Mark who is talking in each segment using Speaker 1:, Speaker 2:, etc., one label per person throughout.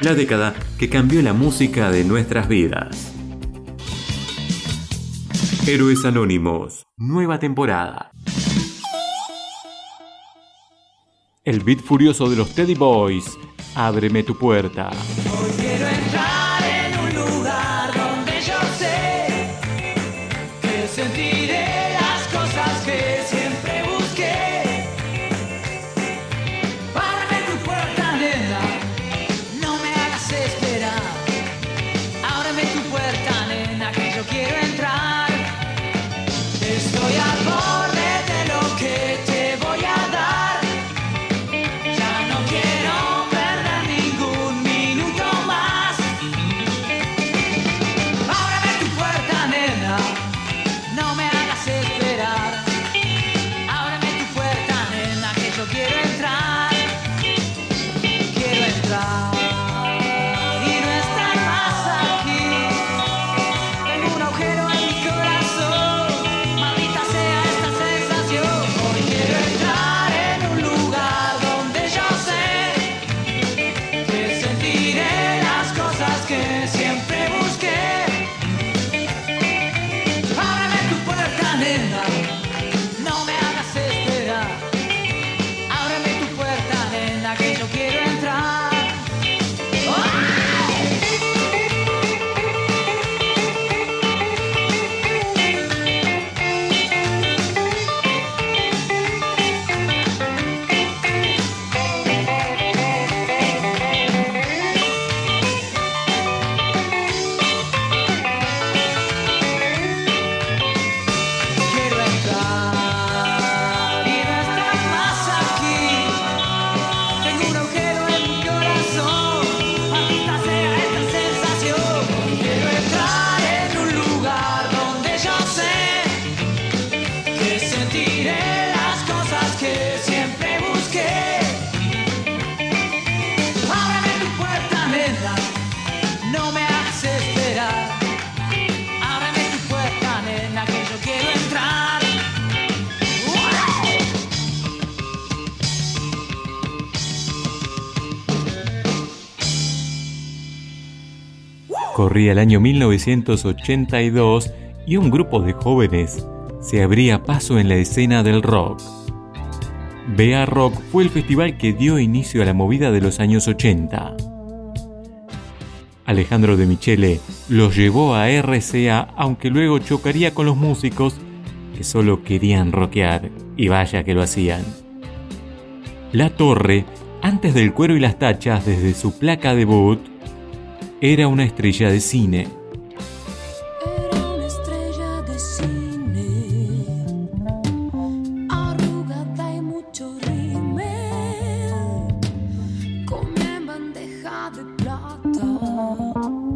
Speaker 1: La década que cambió la música de nuestras vidas. Héroes Anónimos, nueva temporada. El beat furioso de los Teddy Boys, Ábreme tu puerta.
Speaker 2: Puerta,
Speaker 1: Corría el año 1982 y un grupo de jóvenes se abría paso en la escena del rock. Bea Rock fue el festival que dio inicio a la movida de los años 80. Alejandro de Michele los llevó a RCA, aunque luego chocaría con los músicos que solo querían rockear, y vaya que lo hacían. La Torre, antes del cuero y las tachas desde su placa debut, era una estrella de cine.
Speaker 3: Era una estrella de cine, arrugada y mucho rímel, comía bandeja de plata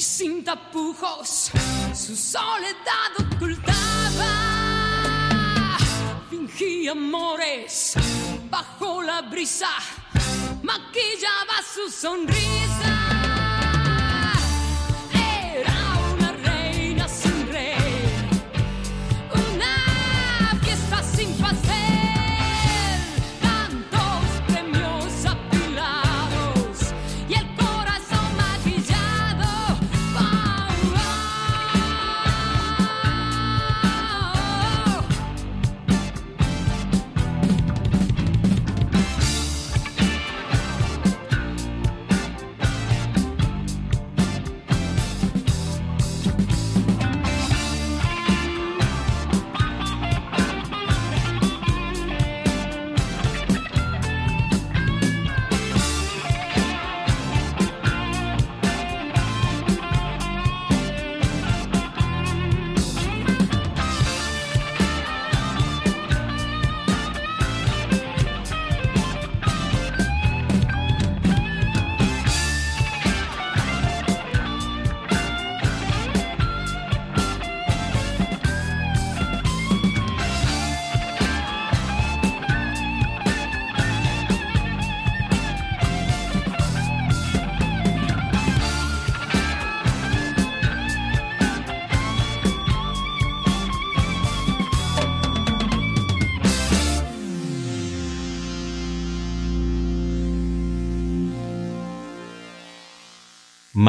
Speaker 3: y sin tapujos su soledad ocultaba. Fingía amores bajo la brisa, maquillaba su sonrisa.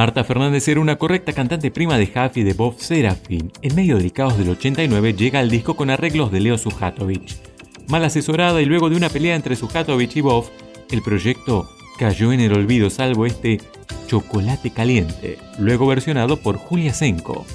Speaker 4: Marta Fernández era una correcta cantante prima de Huff y de Bob Serafin. En medio del caos del 89 llega al disco con arreglos de Leo Sujatovich. Mal asesorada y luego de una pelea entre Sujatovich y Bob, el proyecto cayó en el olvido salvo este Chocolate Caliente, luego versionado por Julia Senko.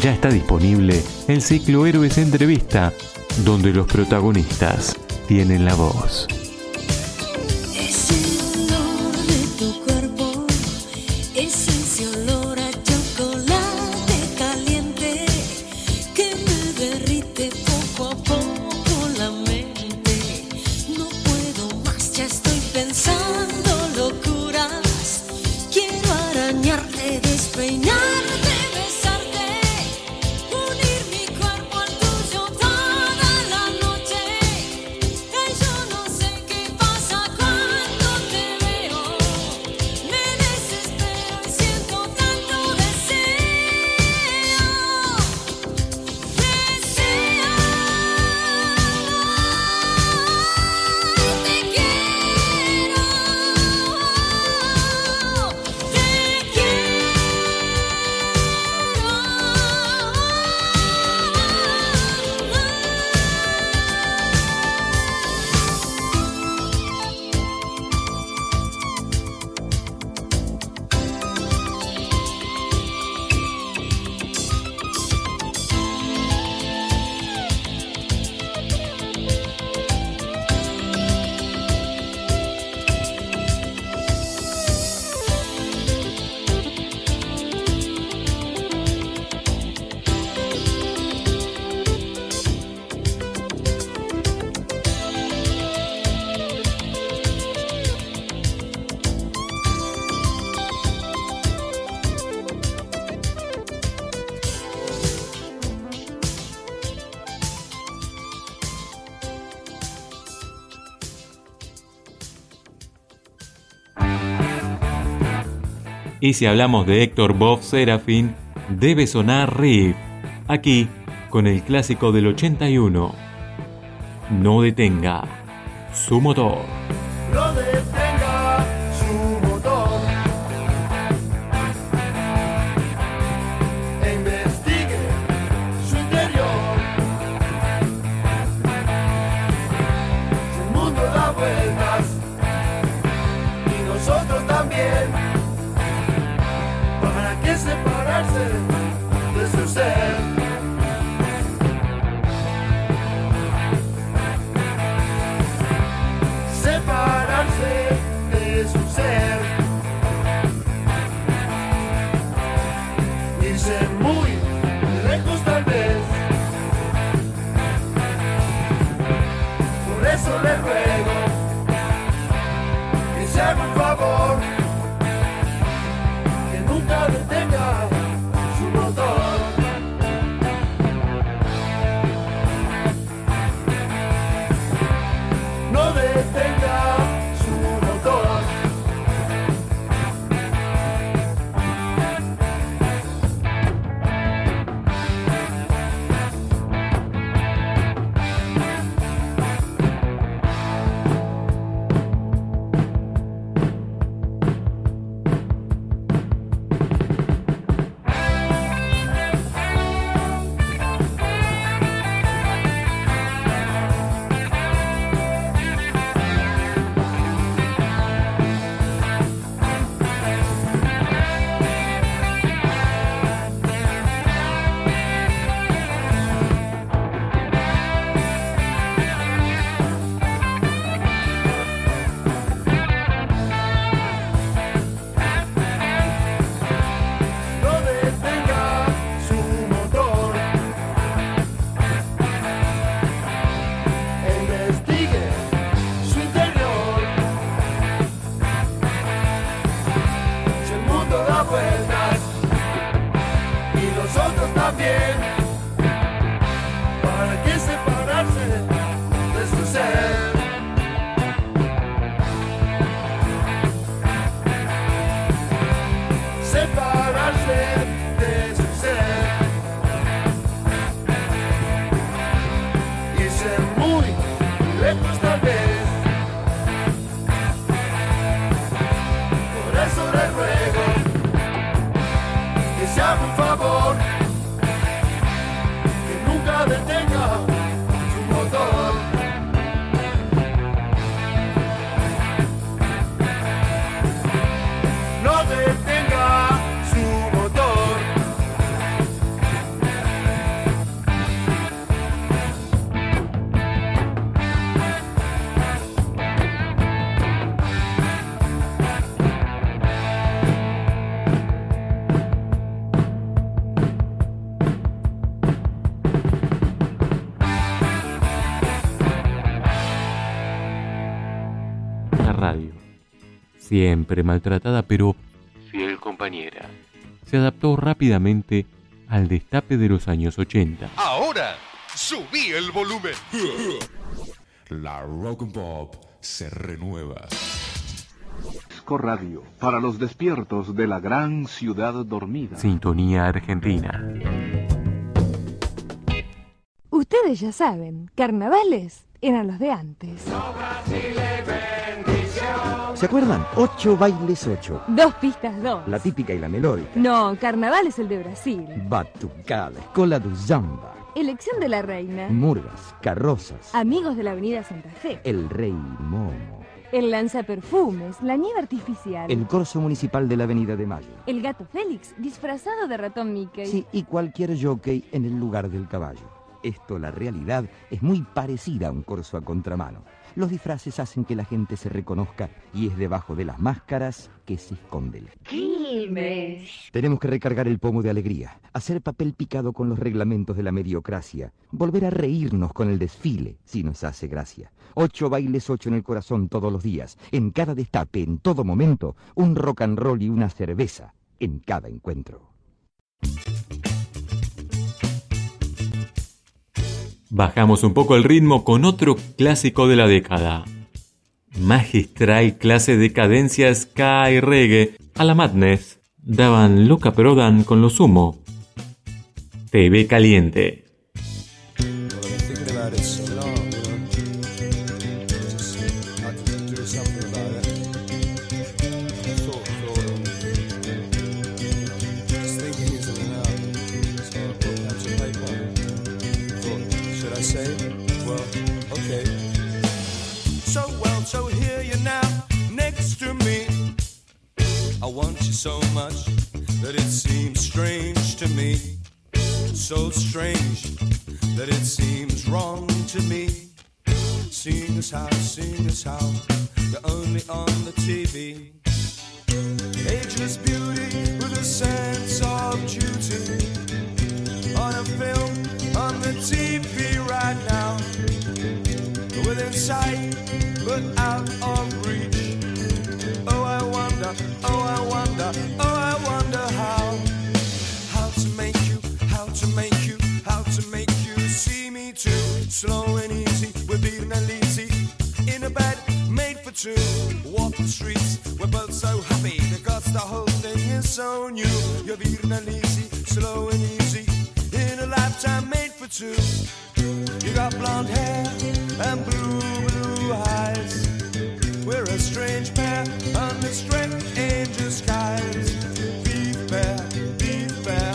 Speaker 4: Ya está disponible el ciclo Héroes Entrevista, donde los protagonistas tienen la voz.
Speaker 1: Y
Speaker 4: si hablamos de Héctor Bob Serafin, debe sonar Riff, aquí con el clásico del 81. No detenga su motor.
Speaker 5: Por eso se
Speaker 1: siempre maltratada pero fiel compañera, se adaptó rápidamente al destape de los años 80.
Speaker 6: Ahora, subí el volumen.
Speaker 7: La Rock and Pop se renueva.
Speaker 8: Disco Radio, para los despiertos de la gran ciudad dormida.
Speaker 1: Sintonía Argentina.
Speaker 9: Ustedes ya saben, carnavales eran los de antes.
Speaker 10: ¿Se acuerdan? Ocho bailes ocho.
Speaker 9: Dos pistas dos.
Speaker 10: La típica y la melódica.
Speaker 9: No, carnaval es el de Brasil.
Speaker 10: Batucada, escola do samba,
Speaker 9: Elección de la reina.
Speaker 10: murgas, carrozas,
Speaker 9: Amigos de la avenida Santa Fe.
Speaker 10: el rey momo,
Speaker 9: El lanzaperfumes, la nieve artificial.
Speaker 10: el corso municipal de la avenida de Mayo.
Speaker 9: El gato Félix, disfrazado de ratón Mickey.
Speaker 10: Sí, y cualquier jockey en el lugar del caballo. Esto, la realidad, es muy parecida a un corso a contramano. Los disfraces hacen que la gente se reconozca y es debajo de las máscaras que se esconde el
Speaker 9: Quilmes.
Speaker 10: Tenemos que recargar el pomo de alegría, hacer papel picado con los reglamentos de la mediocracia, volver a reírnos con el desfile, si nos hace gracia. Ocho bailes, ocho en el corazón todos los días, en cada destape, en todo momento, un rock and roll y una cerveza, en cada encuentro.
Speaker 1: Bajamos un poco el ritmo con otro clásico de la década. Magistral clase de cadencia ska y reggae a la Madness daban Luca Prodan con lo sumo. TV Caliente.
Speaker 11: Seeing as how, seeing as how, you're only on the TV. Ageless beauty with a sense of duty. On a film, on the TV right now. Within sight, but out of reach. Oh, I wonder, oh, I wonder, oh, I wonder how. How to make you, how to make you, how to make you see me too. Slow two. Walk the streets, we're both so happy because the whole thing is so new. You're beating and easy, slow and easy. In a lifetime made for two. You got blonde hair and blue, blue eyes. We're a strange pair under strange skies. Be fair, be fair,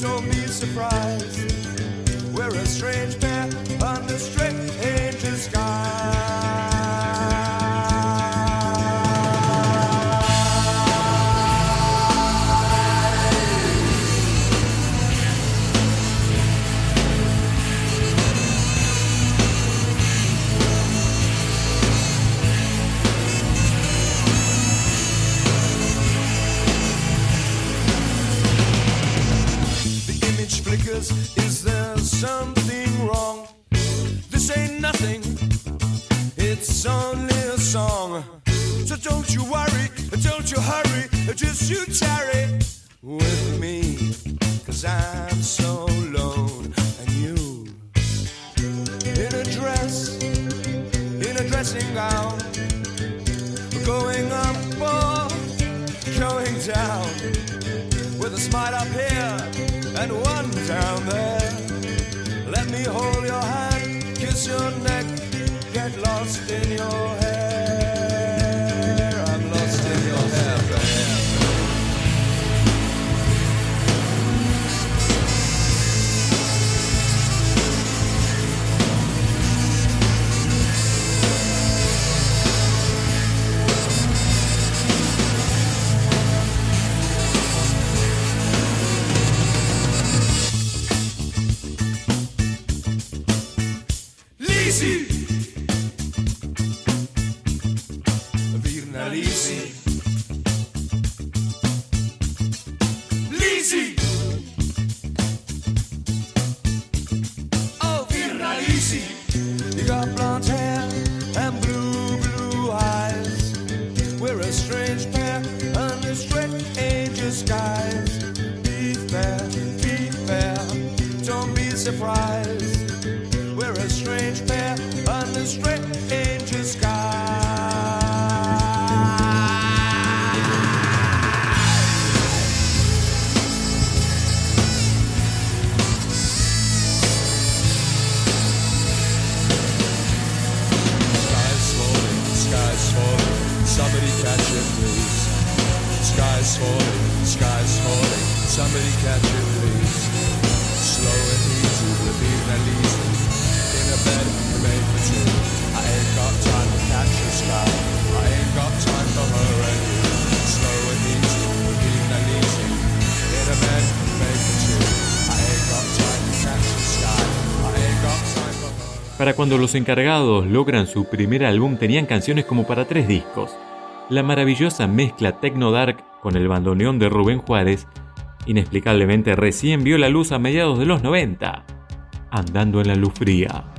Speaker 11: don't be surprised. We're a strange pair and one down there. Let me hold your hand, kiss your neck, get lost in your hair. surprise.
Speaker 1: Para cuando los encargados logran su primer álbum tenían canciones como para tres discos. La maravillosa mezcla Techno Dark con el bandoneón de Rubén Juárez inexplicablemente recién vio la luz a mediados de los 90, andando en la luz fría.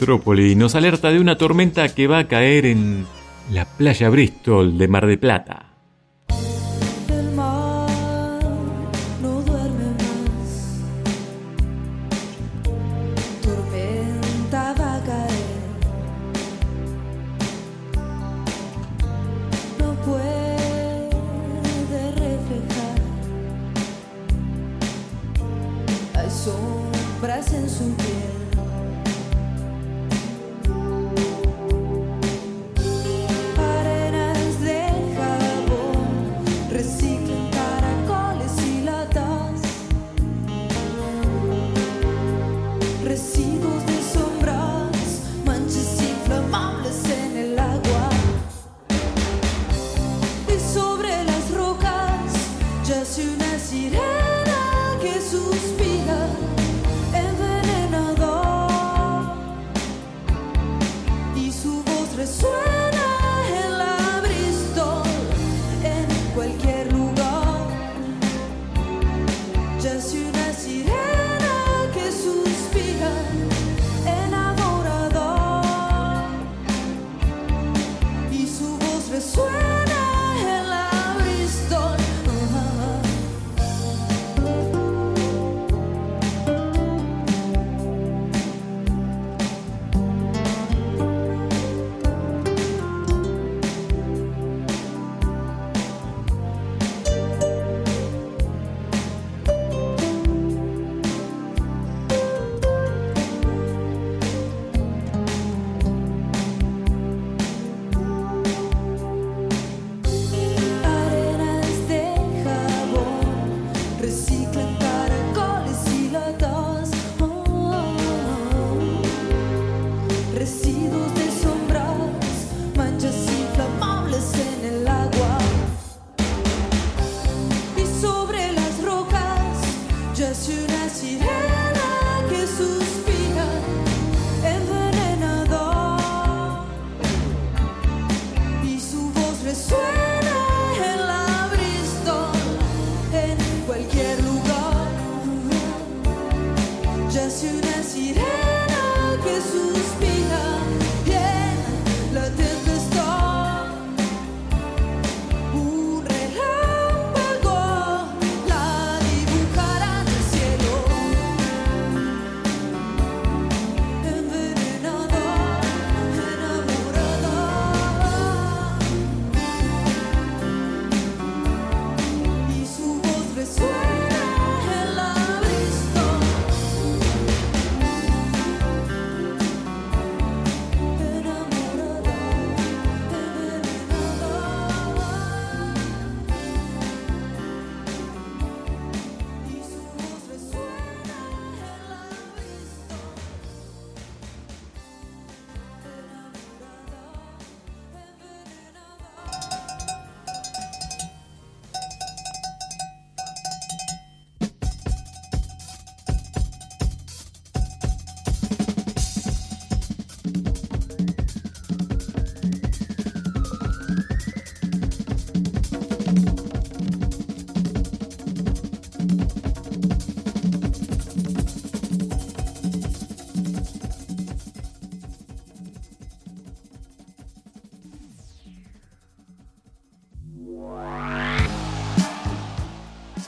Speaker 12: Metrópoli nos alerta de una tormenta que va a caer en la playa Bristol de Mar de Plata.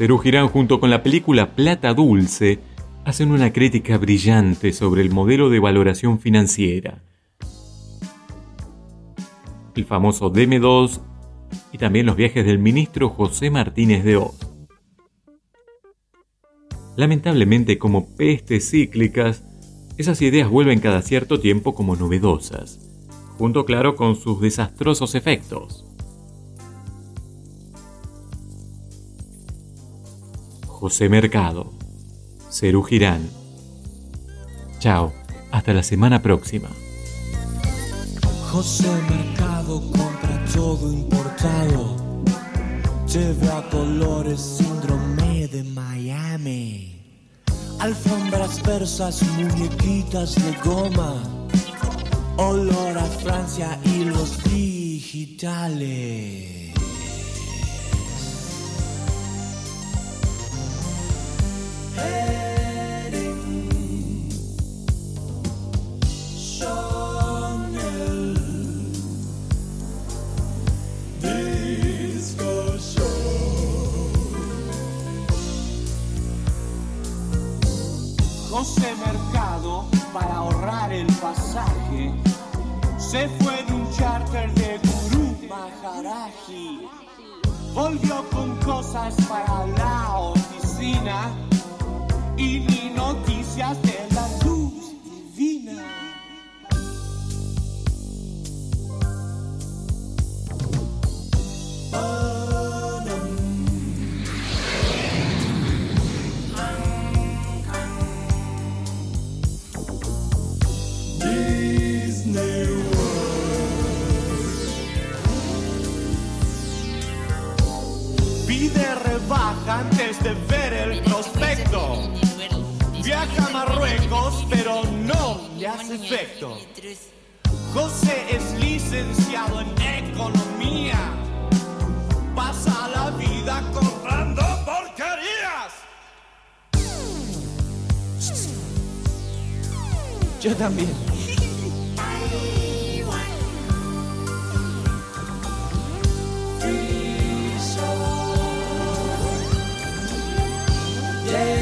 Speaker 12: Cerú Girán junto con la película Plata Dulce hacen una crítica brillante sobre el modelo de valoración financiera. El famoso DM2 y también los viajes del ministro José Martínez de Oz. Lamentablemente, como pestes cíclicas, esas ideas vuelven cada cierto tiempo como novedosas, junto claro con sus desastrosos efectos. José Mercado, Cerú Girán. Chao, hasta la semana próxima.
Speaker 13: José Mercado compra todo importado. Lleve a colores síndrome de Miami. Alfombras persas, muñequitas de goma. Olor a Francia y los digitales.
Speaker 14: José Mercado, para ahorrar el pasaje, se fue en un charter de Gurú Maharaji. Volvió con cosas de ver el prospecto. Viaja a Marruecos, pero no le hace efecto. José es licenciado en economía. Pasa la vida comprando porquerías.
Speaker 13: Yo también. day.